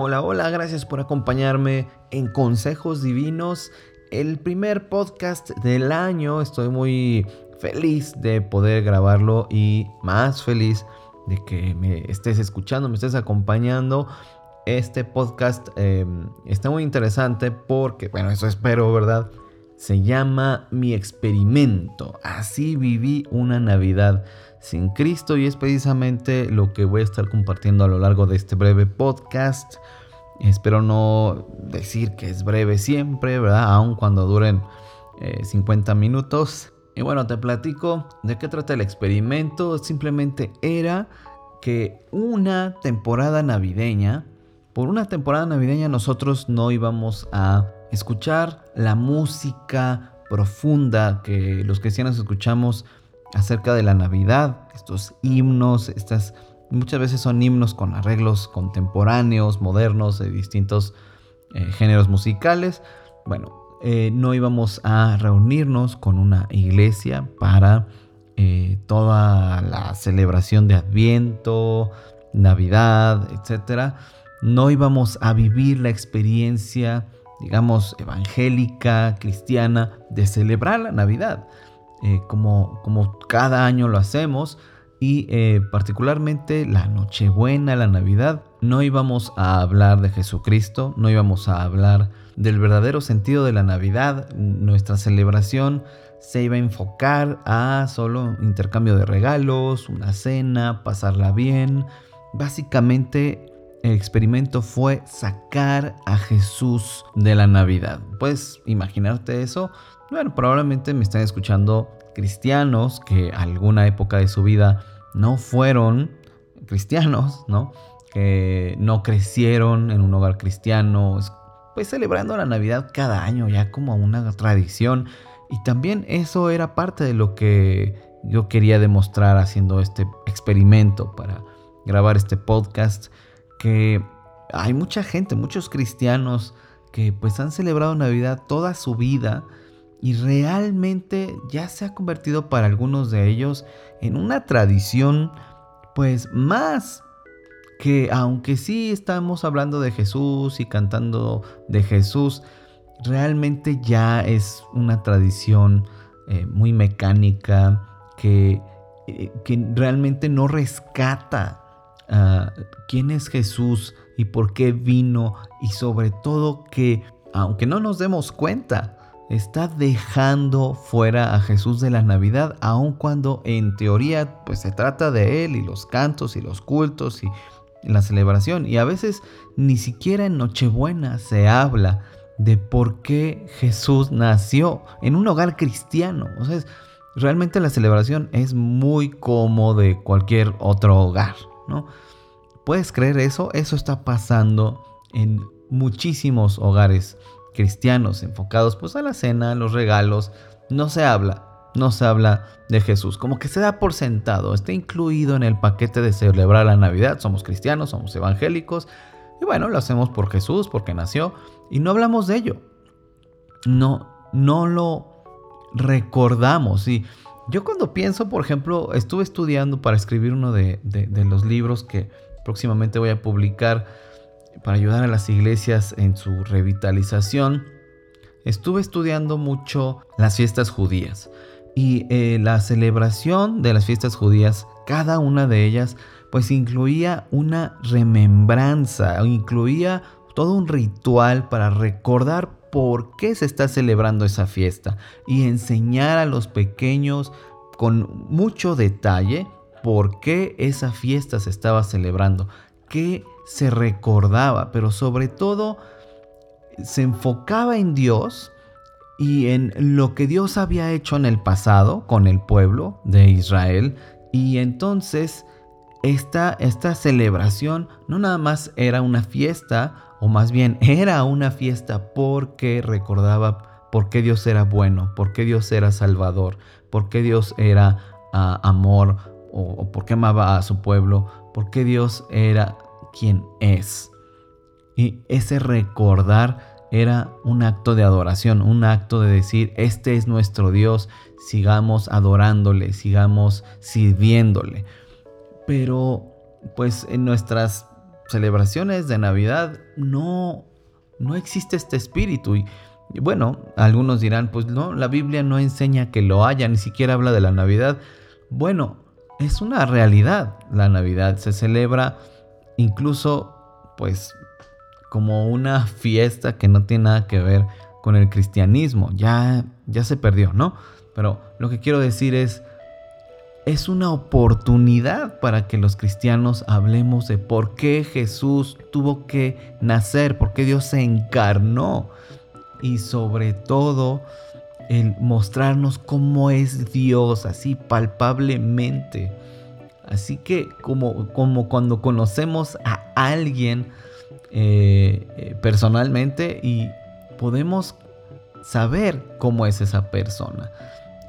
Hola, hola, gracias por acompañarme en Consejos Divinos, el primer podcast del año. Estoy muy feliz de poder grabarlo y más feliz de que me estés escuchando, me estés acompañando. Este podcast em, está muy interesante porque, bueno, eso espero, ¿verdad? Se llama Mi experimento. Así viví una Navidad sin Cristo y es precisamente lo que voy a estar compartiendo a lo largo de este breve podcast. Espero no decir que es breve siempre, ¿verdad? Aun cuando duren 50 eh, minutos. Y bueno, te platico de qué trata el experimento. Simplemente era que una temporada navideña, por una temporada navideña nosotros no íbamos a escuchar la música profunda que los cristianos escuchamos acerca de la Navidad, estos himnos, estas muchas veces son himnos con arreglos contemporáneos, modernos, de distintos eh, géneros musicales. Bueno, eh, no íbamos a reunirnos con una iglesia para eh, toda la celebración de Adviento, Navidad, etc. No íbamos a vivir la experiencia, digamos, evangélica, cristiana, de celebrar la Navidad. Eh, como, como cada año lo hacemos y eh, particularmente la Nochebuena, la Navidad, no íbamos a hablar de Jesucristo, no íbamos a hablar del verdadero sentido de la Navidad, nuestra celebración se iba a enfocar a solo intercambio de regalos, una cena, pasarla bien. Básicamente experimento fue sacar a Jesús de la Navidad. ¿Puedes imaginarte eso? Bueno, probablemente me están escuchando cristianos que alguna época de su vida no fueron cristianos, ¿no? Que no crecieron en un hogar cristiano, pues celebrando la Navidad cada año ya como una tradición. Y también eso era parte de lo que yo quería demostrar haciendo este experimento para grabar este podcast, que hay mucha gente, muchos cristianos que pues han celebrado Navidad toda su vida y realmente ya se ha convertido para algunos de ellos en una tradición pues más que aunque sí estamos hablando de Jesús y cantando de Jesús, realmente ya es una tradición eh, muy mecánica que, eh, que, realmente no rescata quién es Jesús y por qué vino y sobre todo que aunque no nos demos cuenta, está dejando fuera a Jesús de la Navidad, aun cuando en teoría pues se trata de Él y los cantos y los cultos y la celebración. Y a veces ni siquiera en Nochebuena se habla de por qué Jesús nació en un hogar cristiano. O sea, realmente la celebración es muy como de cualquier otro hogar, ¿no? ¿Puedes creer eso? Eso está pasando en muchísimos hogares cristianos enfocados pues a la cena, los regalos, no se habla, no se habla de Jesús, como que se da por sentado, está incluido en el paquete de celebrar la Navidad, somos cristianos, somos evangélicos, y bueno, lo hacemos por Jesús, porque nació, y no hablamos de ello, no, no lo recordamos, y yo cuando pienso, por ejemplo, estuve estudiando para escribir uno de, los libros que próximamente voy a publicar, para ayudar a las iglesias en su revitalización, estuve estudiando mucho las fiestas judías. Y eh, la celebración de las fiestas judías, cada una de ellas, pues incluía una remembranza, incluía todo un ritual para recordar por qué se está celebrando esa fiesta y enseñar a los pequeños con mucho detalle por qué esa fiesta se estaba celebrando, qué se recordaba, pero sobre todo se enfocaba en Dios y en lo que Dios había hecho en el pasado con el pueblo de Israel. Y entonces esta, esta celebración no nada más era una fiesta, o más bien era una fiesta porque recordaba por qué Dios era bueno, por qué Dios era salvador, por qué Dios era ah, amor, o, o por qué amaba a su pueblo, por qué Dios era quién es. Y ese recordar era un acto de adoración, un acto de decir, este es nuestro Dios, sigamos adorándole, sigamos sirviéndole. Pero pues en nuestras celebraciones de Navidad no, no existe este espíritu. Y, bueno, algunos dirán, pues no, la Biblia no enseña que lo haya, ni siquiera habla de la Navidad. Bueno, es una realidad. La Navidad se celebra incluso, pues, como una fiesta que no tiene nada que ver con el cristianismo. Ya, ya se perdió, ¿no? Pero lo que quiero decir es, es una oportunidad para que los cristianos hablemos de por qué Jesús tuvo que nacer, por qué Dios se encarnó y sobre todo el mostrarnos cómo es Dios así palpablemente. Así que como, como cuando conocemos a alguien eh, eh, personalmente y podemos saber cómo es esa persona.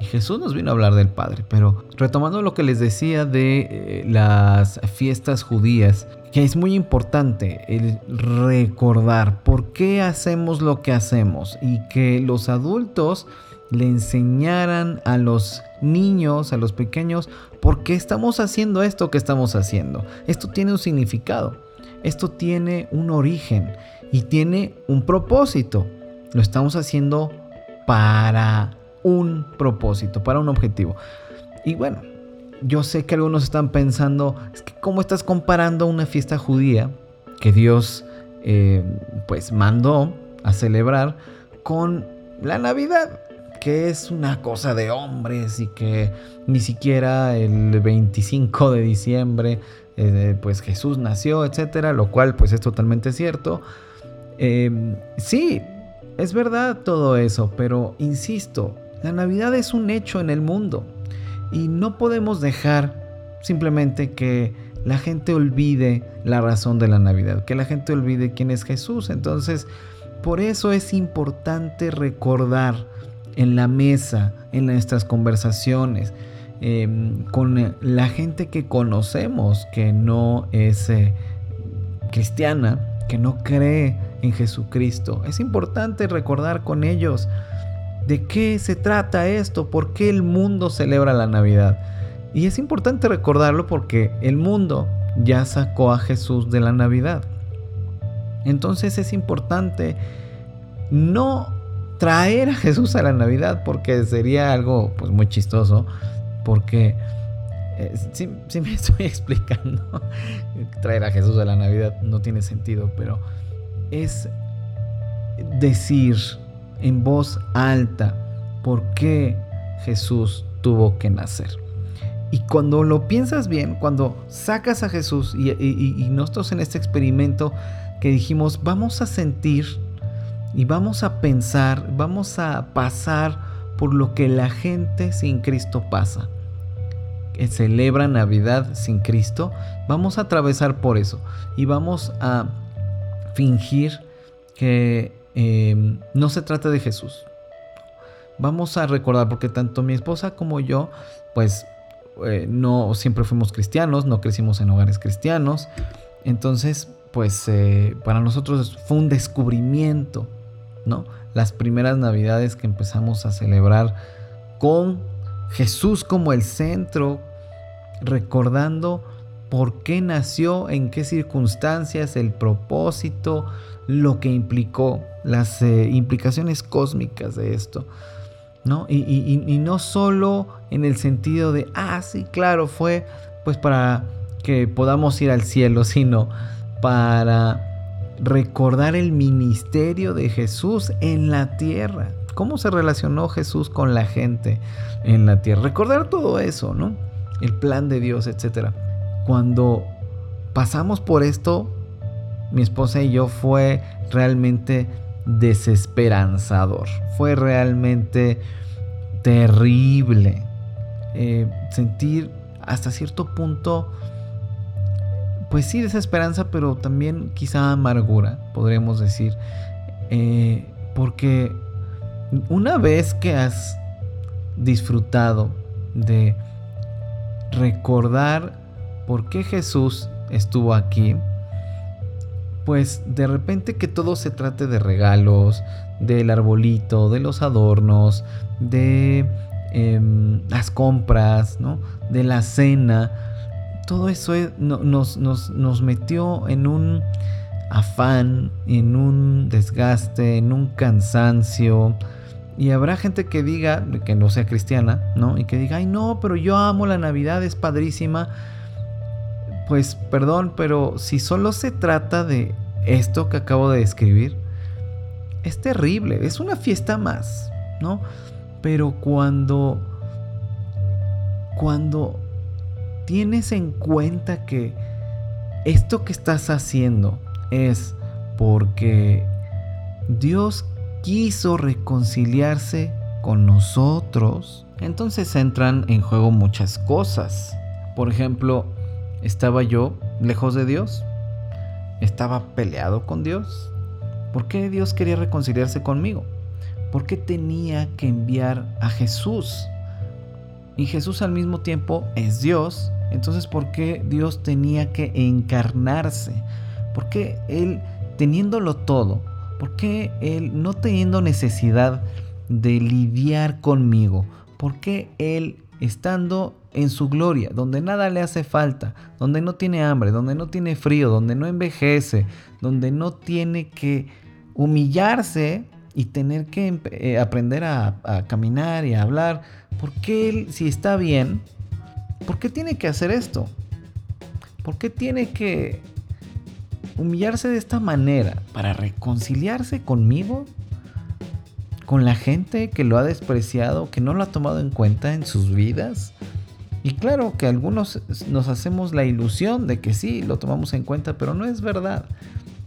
Y Jesús nos vino a hablar del Padre, pero retomando lo que les decía de eh, las fiestas judías, que es muy importante el recordar por qué hacemos lo que hacemos y que los adultos le enseñaran a los niños, a los pequeños, por qué estamos haciendo esto que estamos haciendo. Esto tiene un significado, esto tiene un origen y tiene un propósito. Lo estamos haciendo para un propósito, para un objetivo. Y bueno, yo sé que algunos están pensando, es que ¿cómo estás comparando una fiesta judía que Dios eh, pues mandó a celebrar con la Navidad? que es una cosa de hombres y que ni siquiera el 25 de diciembre eh, pues Jesús nació, etcétera, lo cual pues es totalmente cierto. Em, sí, es verdad todo eso, pero insisto, la Navidad es un hecho en el mundo y no podemos dejar simplemente que la gente olvide la razón de la Navidad, que la gente olvide quién es Jesús. Entonces, por eso es importante recordar en la mesa, en nuestras conversaciones, em, con la gente que conocemos que no es eh, cristiana, que no cree en Jesucristo. Es importante recordar con ellos de qué se trata esto, por qué el mundo celebra la Navidad. Y es importante recordarlo porque el mundo ya sacó a Jesús de la Navidad. Entonces es importante no traer a Jesús a la Navidad porque sería algo pues muy chistoso porque eh, si, me estoy explicando traer a Jesús a la Navidad no tiene sentido pero es decir en voz alta por qué Jesús tuvo que nacer. Y cuando lo piensas bien, cuando sacas a Jesús y, nosotros en este experimento que dijimos, vamos a sentir y vamos a pensar, vamos a pasar por lo que la gente sin Cristo pasa. Que celebra Navidad sin Cristo, vamos a atravesar por eso y vamos a fingir que em, no se trata de Jesús. Vamos a recordar, porque tanto mi esposa como yo, pues eh, no siempre fuimos cristianos, no crecimos en hogares cristianos. Entonces, pues eh, para nosotros fue un descubrimiento, ¿no? Las primeras navidades que empezamos a celebrar con Jesús como el centro, recordando por qué nació, en qué circunstancias, el propósito, lo que implicó, las eh, implicaciones cósmicas de esto. ¿no? Y, no solo en el sentido de, ah, sí, claro, fue pues para que podamos ir al cielo, sino para recordar el ministerio de Jesús en la tierra. ¿Cómo se relacionó Jesús con la gente en la tierra? Recordar todo eso, ¿no? El plan de Dios, etcétera cuando pasamos por esto, mi esposa y yo fue realmente desesperanzador. Fue realmente terrible. Eh, sentir hasta cierto punto, pues sí, desesperanza, pero también quizá amargura, podríamos decir. Eh, porque una vez que has disfrutado de recordar por qué Jesús estuvo aquí, pues de repente que todo se trate de regalos, del arbolito, de los adornos, de em, las compras, ¿no? de la cena, todo eso nos, nos, metió en un afán, en un desgaste, en un cansancio. Y habrá gente que diga, que no sea cristiana, ¿no? Y que diga, ay no, pero yo amo la Navidad, es padrísima. Pues perdón, pero si solo se trata de esto que acabo de describir, es terrible, es una fiesta más, ¿no? Pero cuando, cuando tienes en cuenta que esto que estás haciendo es porque Dios quiso reconciliarse con nosotros, entonces entran en juego muchas cosas. Por ejemplo, ¿estaba yo lejos de Dios? ¿Estaba peleado con Dios? ¿Por qué Dios quería reconciliarse conmigo? ¿Por qué tenía que enviar a Jesús? Y Jesús al mismo tiempo es Dios. Entonces, ¿por qué Dios tenía que encarnarse? ¿Por qué Él, teniéndolo todo, por qué Él no teniendo necesidad de lidiar conmigo? ¿Por qué Él, estando en su gloria, donde nada le hace falta, donde no tiene hambre, donde no tiene frío, donde no envejece, donde no tiene que humillarse y tener que eh, aprender a, a, caminar y a hablar. ¿Por qué él, si está bien, por qué tiene que hacer esto? ¿Por qué tiene que humillarse de esta manera para reconciliarse conmigo? ¿Con la gente que lo ha despreciado, que no lo ha tomado en cuenta en sus vidas? Y claro que algunos nos hacemos la ilusión de que sí, lo tomamos en cuenta, pero no es verdad,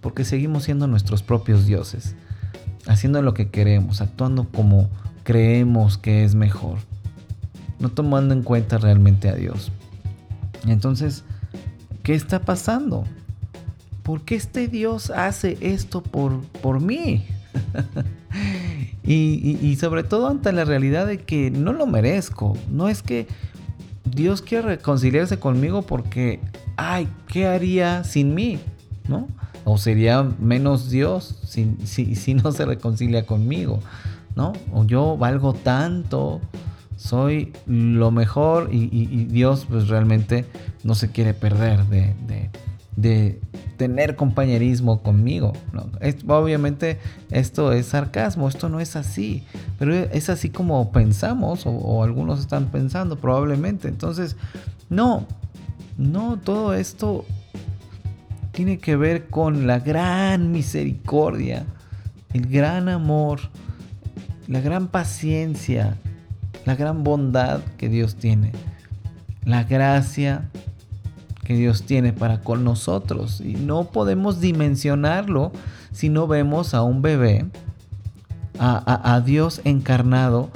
porque seguimos siendo nuestros propios dioses, haciendo lo que queremos, actuando como creemos que es mejor, no tomando en cuenta realmente a Dios. Entonces, ¿qué está pasando? ¿Por qué este Dios hace esto por, por mí? y, sobre todo ante la realidad de que no lo merezco. No es que Dios quiere reconciliarse conmigo porque, ay, ¿qué haría sin mí? ¿No? O sería menos Dios si, si, no se reconcilia conmigo, ¿no? O yo valgo tanto, soy lo mejor y, Dios pues realmente no se quiere perder de, de tener compañerismo conmigo. obviamente esto es sarcasmo, esto no es así, pero es así como pensamos o, algunos están pensando probablemente. Entonces, no, no, todo esto tiene que ver con la gran misericordia, el gran amor, la gran paciencia, la gran bondad que Dios tiene, la gracia que Dios tiene para con nosotros. Y no podemos dimensionarlo si no vemos a un bebé, a, Dios encarnado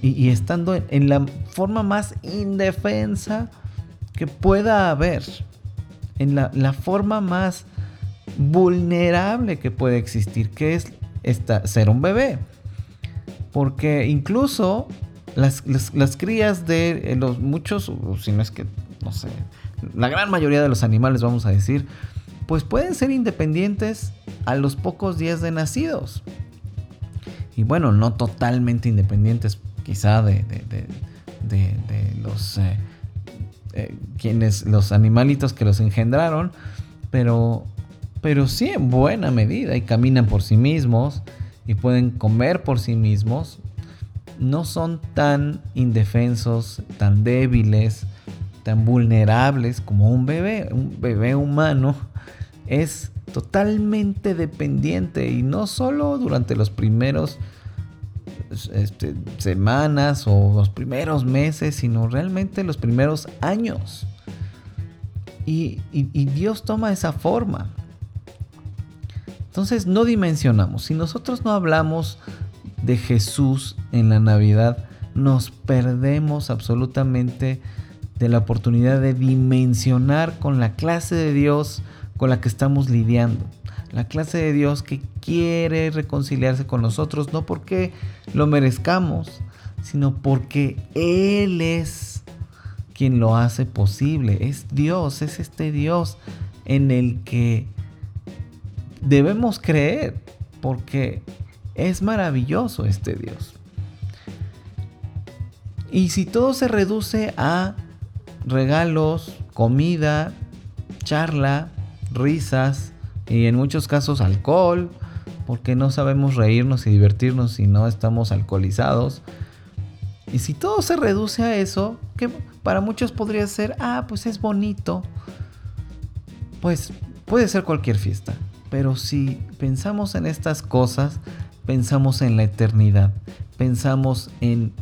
y, estando en, la forma más indefensa que pueda haber, en la, forma más vulnerable que puede existir, que es esta, ser un bebé. Porque incluso las, las crías de los muchos, si no es que, no sé, la gran mayoría de los animales, vamos a decir, pues pueden ser independientes a los pocos días de nacidos. Y bueno, no totalmente independientes quizá de, los, eh, eh, quienes, los animalitos que los engendraron, pero, pero sí en buena medida y caminan por sí mismos y pueden comer por sí mismos. No son tan indefensos, tan débiles, tan vulnerables como un bebé. Un bebé humano es totalmente dependiente y no solo durante los primeros este, semanas o los primeros meses, sino realmente los primeros años. Y, y Dios toma esa forma. Entonces no dimensionamos. Si nosotros no hablamos de Jesús en la Navidad, nos perdemos absolutamente de la oportunidad de dimensionar con la clase de Dios con la que estamos lidiando. La clase de Dios que quiere reconciliarse con nosotros, no porque lo merezcamos, sino porque Él es quien lo hace posible. Es Dios, es este Dios en el que debemos creer, porque es maravilloso este Dios. Y si todo se reduce a regalos, comida, charla, risas, y en muchos casos alcohol, porque no sabemos reírnos y divertirnos si no estamos alcoholizados. Y si todo se reduce a eso, que para muchos podría ser, ah, pues es bonito, pues puede ser cualquier fiesta. Pero si pensamos en estas cosas, pensamos en la eternidad, pensamos en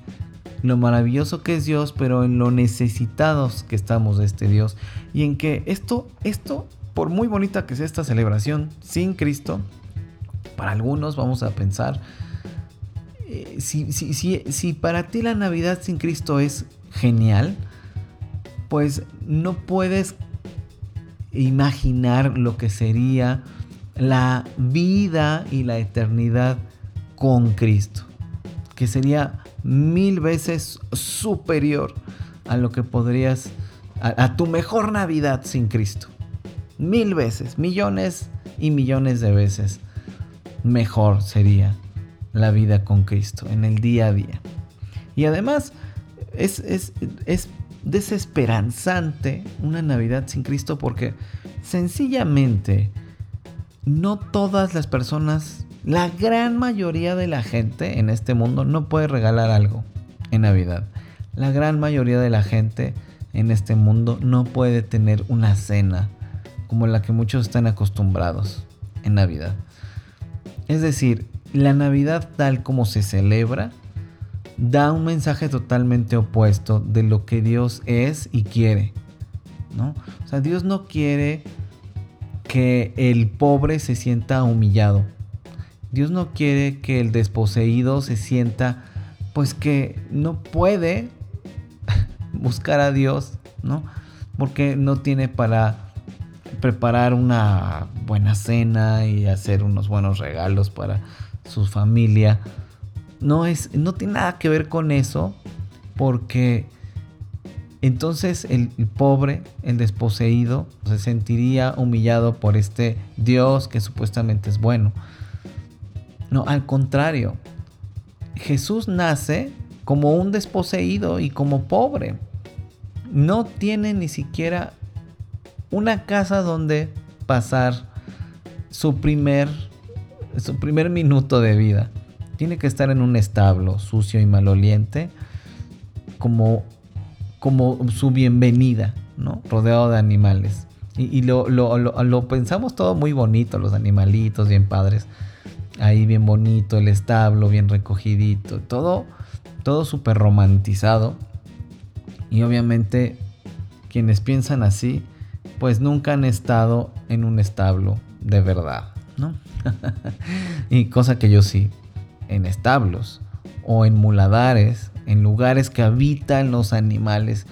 lo maravilloso que es Dios, pero en lo necesitados que estamos de este Dios. Y en que esto, esto, por muy bonita que sea esta celebración sin Cristo, para algunos vamos a pensar, eh, si, si, si para ti la Navidad sin Cristo es genial, pues no puedes imaginar lo que sería la vida y la eternidad con Cristo, que sería mil veces superior a lo que podrías, a, tu mejor Navidad sin Cristo. Mil veces, millones y millones de veces mejor sería la vida con Cristo en el día a día. Y además es, es, es desesperanzante una Navidad sin Cristo porque sencillamente no todas las personas la gran mayoría de la gente en este mundo no puede regalar algo en Navidad. La gran mayoría de la gente en este mundo no puede tener una cena como la que muchos están acostumbrados en Navidad. Es decir, la Navidad tal como se celebra da un mensaje totalmente opuesto de lo que Dios es y quiere. ¿no? O sea, Dios no quiere que el pobre se sienta humillado. Dios no quiere que el desposeído se sienta pues que no puede buscar a Dios, ¿no? Porque no tiene para preparar una buena cena y hacer unos buenos regalos para su familia. No es no tiene nada que ver con eso porque entonces el, el, pobre, el desposeído, se sentiría humillado por este Dios que supuestamente es bueno. No, al contrario. Jesús nace como un desposeído y como pobre. No tiene ni siquiera una casa donde pasar su primer, su primer minuto de vida. Tiene que estar en un establo sucio y maloliente como, como su bienvenida, ¿no? Rodeado de animales. Y, lo, lo pensamos todo muy bonito, los animalitos bien padres ahí bien bonito, el establo bien recogidito, todo, todo súper romantizado. Y obviamente quienes piensan así, pues nunca han estado en un establo de verdad, ¿no? y cosa que yo sí, en establos o en muladares, en lugares que habitan los animales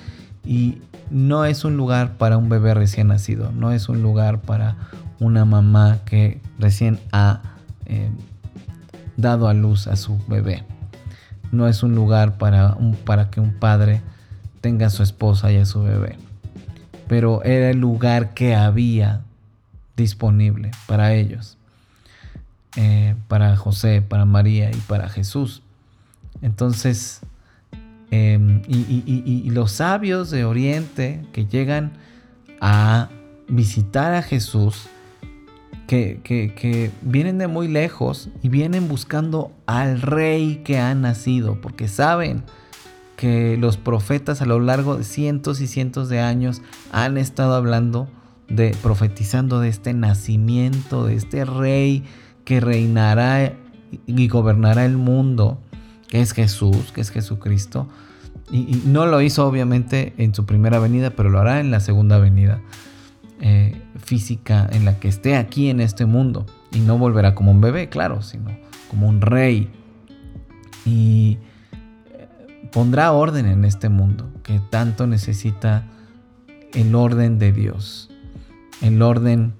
y no es un lugar para un bebé recién nacido, no es un lugar para una mamá que recién ha eh, dado a luz a su bebé. No es un lugar para, un, para que un padre tenga a su esposa y a su bebé. Pero era el lugar que había disponible para ellos. Eh, para José, para María y para Jesús. Entonces, em, y, los sabios de Oriente que llegan a visitar a Jesús que, vienen de muy lejos y vienen buscando al rey que ha nacido, porque saben que los profetas a lo largo de cientos y cientos de años han estado hablando de profetizando de este nacimiento, de este rey que reinará y gobernará el mundo, que es Jesús, que es Jesucristo. Y, no lo hizo obviamente en su primera venida, pero lo hará en la segunda venida. Eh, física en la que esté aquí en este mundo. Y no volverá como un bebé, claro, sino como un rey. Y eh, pondrá orden en este mundo que tanto necesita el orden de Dios, el orden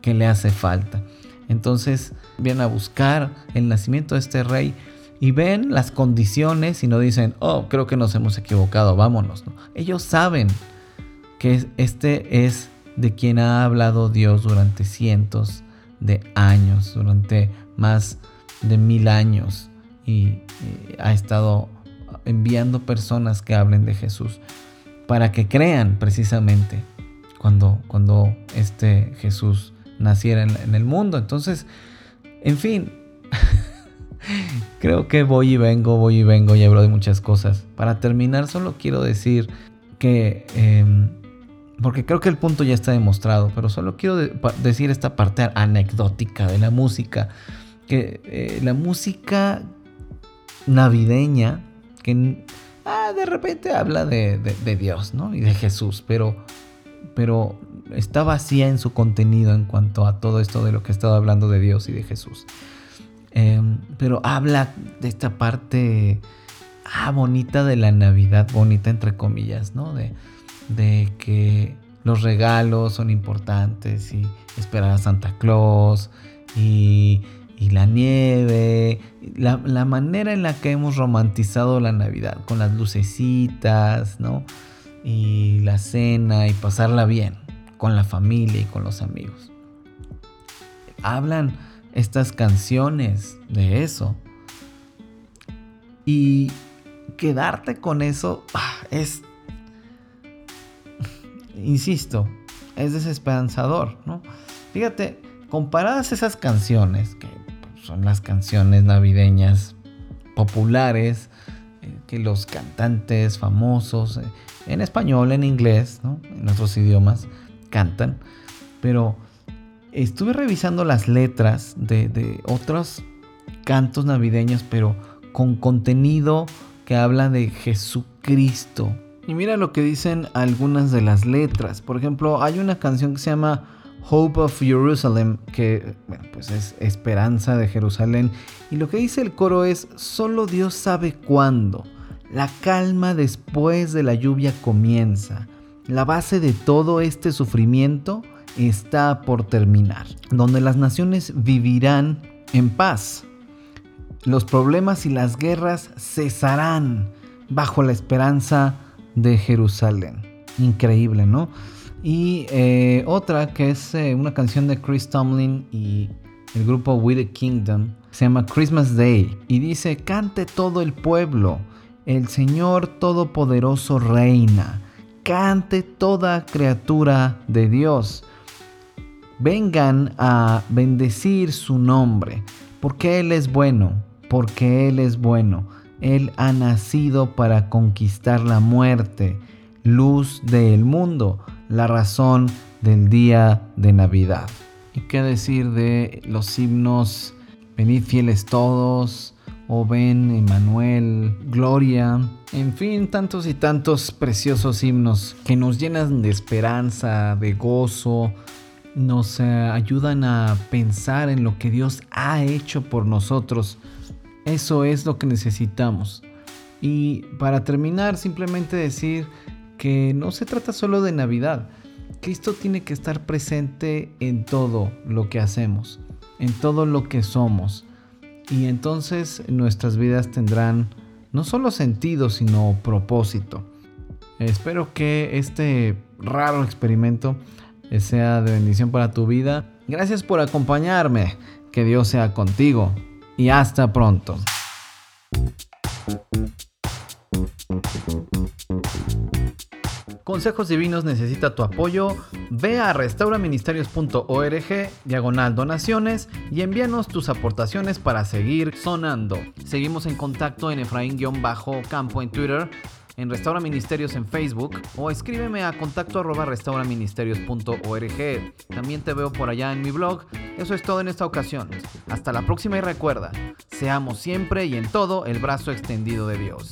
que le hace falta. Entonces vienen a buscar el nacimiento de este rey y ven las condiciones y no dicen, oh, creo que nos hemos equivocado, vámonos. Ellos saben que este es de quien ha hablado Dios durante cientos de años, durante más de mil años, y, ha estado enviando personas que hablen de Jesús para que crean precisamente cuando, cuando este Jesús naciera en, el mundo. Entonces, en fin, creo que voy y vengo, voy y vengo y hablo de muchas cosas. Para terminar, solo quiero decir que, em, porque creo que el punto ya está demostrado, pero solo quiero decir esta parte anecdótica de la música, que eh, la música navideña, que ah, de repente habla de, Dios, ¿no? Y de Jesús, pero, pero está vacía en su contenido en cuanto a todo esto de lo que he estado hablando de Dios y de Jesús. Em, pero habla de esta parte ah, bonita de la Navidad, bonita entre comillas, ¿no? De, de que los regalos son importantes y esperar a Santa Claus y y la nieve, la, manera en la que hemos romantizado la Navidad, con las lucecitas, ¿no? Y la cena y pasarla bien con la familia y con los amigos. Hablan estas canciones de eso. Y quedarte con eso ah, es, insisto, es desesperanzador, ¿no? Fíjate, comparadas esas canciones que son las canciones navideñas populares eh, que los cantantes famosos, eh, en español, en inglés, en otros idiomas, cantan. Pero estuve revisando las letras de, de otros cantos navideños, pero con contenido que habla de Jesucristo. Y mira lo que dicen algunas de las letras. Por ejemplo, hay una canción que se llama Hope of Jerusalem, que pues es esperanza de Jerusalén. Y lo que dice el coro es, solo Dios sabe cuándo. La calma después de la lluvia comienza. La base de todo este sufrimiento está por terminar, donde las naciones vivirán en paz. Los problemas y las guerras cesarán bajo la esperanza de Jerusalén. Increíble, ¿no? Y eh, otra que es eh, una canción de Chris Tomlin y el grupo We the Kingdom. Se llama Christmas Day. Y dice, cante todo el pueblo. El Señor Todopoderoso reina. Cante toda criatura de Dios. Vengan a bendecir su nombre. Porque Él es bueno. Porque Él es bueno. Él ha nacido para conquistar la muerte. Luz del mundo la razón del día de Navidad. ¿Y qué decir de los himnos Venid fieles todos? O ven, Emanuel, Gloria, en fin, tantos y tantos preciosos himnos que nos llenan de esperanza, de gozo, nos eh, ayudan a pensar en lo que Dios ha hecho por nosotros. Eso es lo que necesitamos. Y para terminar, simplemente decir que no se trata solo de Navidad. Cristo tiene que estar presente en todo lo que hacemos, en todo lo que somos. Y entonces nuestras vidas tendrán no solo sentido, sino propósito. Espero que este raro experimento sea de bendición para tu vida. Gracias por acompañarme. Que Dios sea contigo. Y hasta pronto. Consejos Divinos necesita tu apoyo. Ve a restauraministerios.org, diagonal donaciones y envíanos tus aportaciones para seguir sonando. Seguimos en contacto en Efraín-Campo en Twitter, en Restaura Ministerios en Facebook o escríbeme a contacto arroba restauraministerios.org. También te veo por allá en mi blog. Eso es todo en esta ocasión. Hasta la próxima y recuerda, seamos siempre y en todo el brazo extendido de Dios.